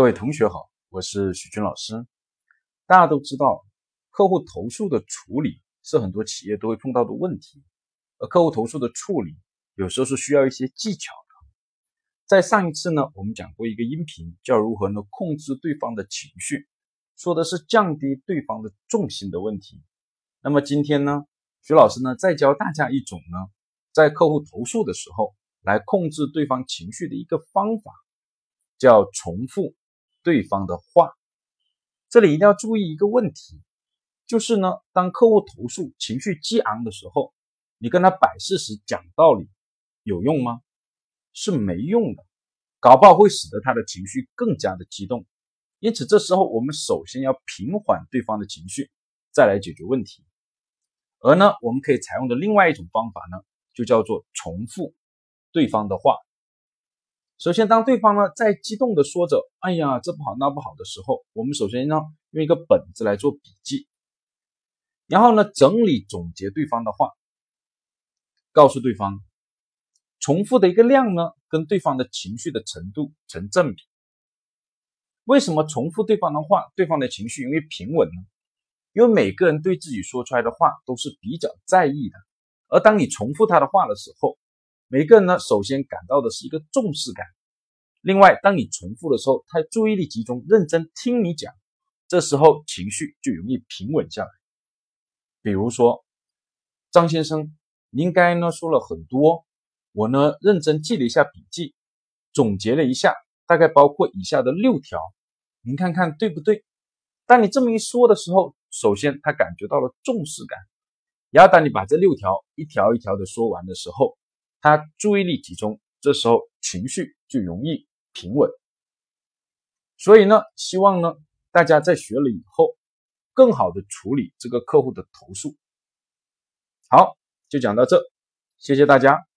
各位同学好，我是许军老师。大家都知道，客户投诉的处理是很多企业都会碰到的问题，而客户投诉的处理有时候是需要一些技巧的。在上一次呢，我们讲过一个音频，叫如何呢控制对方的情绪，说的是降低对方的重心的问题。那么今天呢，徐老师呢再教大家一种呢，在客户投诉的时候来控制对方情绪的一个方法，叫重复。对方的话，这里一定要注意一个问题，就是呢，当客户投诉情绪激昂的时候，你跟他摆事实讲道理有用吗？是没用的，搞不好会使得他的情绪更加的激动。因此，这时候我们首先要平缓对方的情绪，再来解决问题。而呢，我们可以采用的另外一种方法呢，就叫做重复对方的话。首先，当对方呢在激动的说着“哎呀，这不好那不好”的时候，我们首先呢用一个本子来做笔记，然后呢整理总结对方的话，告诉对方，重复的一个量呢跟对方的情绪的程度成正比。为什么重复对方的话，对方的情绪容易平稳呢？因为每个人对自己说出来的话都是比较在意的，而当你重复他的话的时候，每个人呢，首先感到的是一个重视感。另外，当你重复的时候，他注意力集中，认真听你讲，这时候情绪就容易平稳下来。比如说，张先生，您该呢说了很多，我呢认真记了一下笔记，总结了一下，大概包括以下的六条，您看看对不对？当你这么一说的时候，首先他感觉到了重视感，然后当你把这六条一条一条的说完的时候，他注意力集中，这时候情绪就容易平稳。所以呢，希望呢大家在学了以后，更好的处理这个客户的投诉。好，就讲到这，谢谢大家。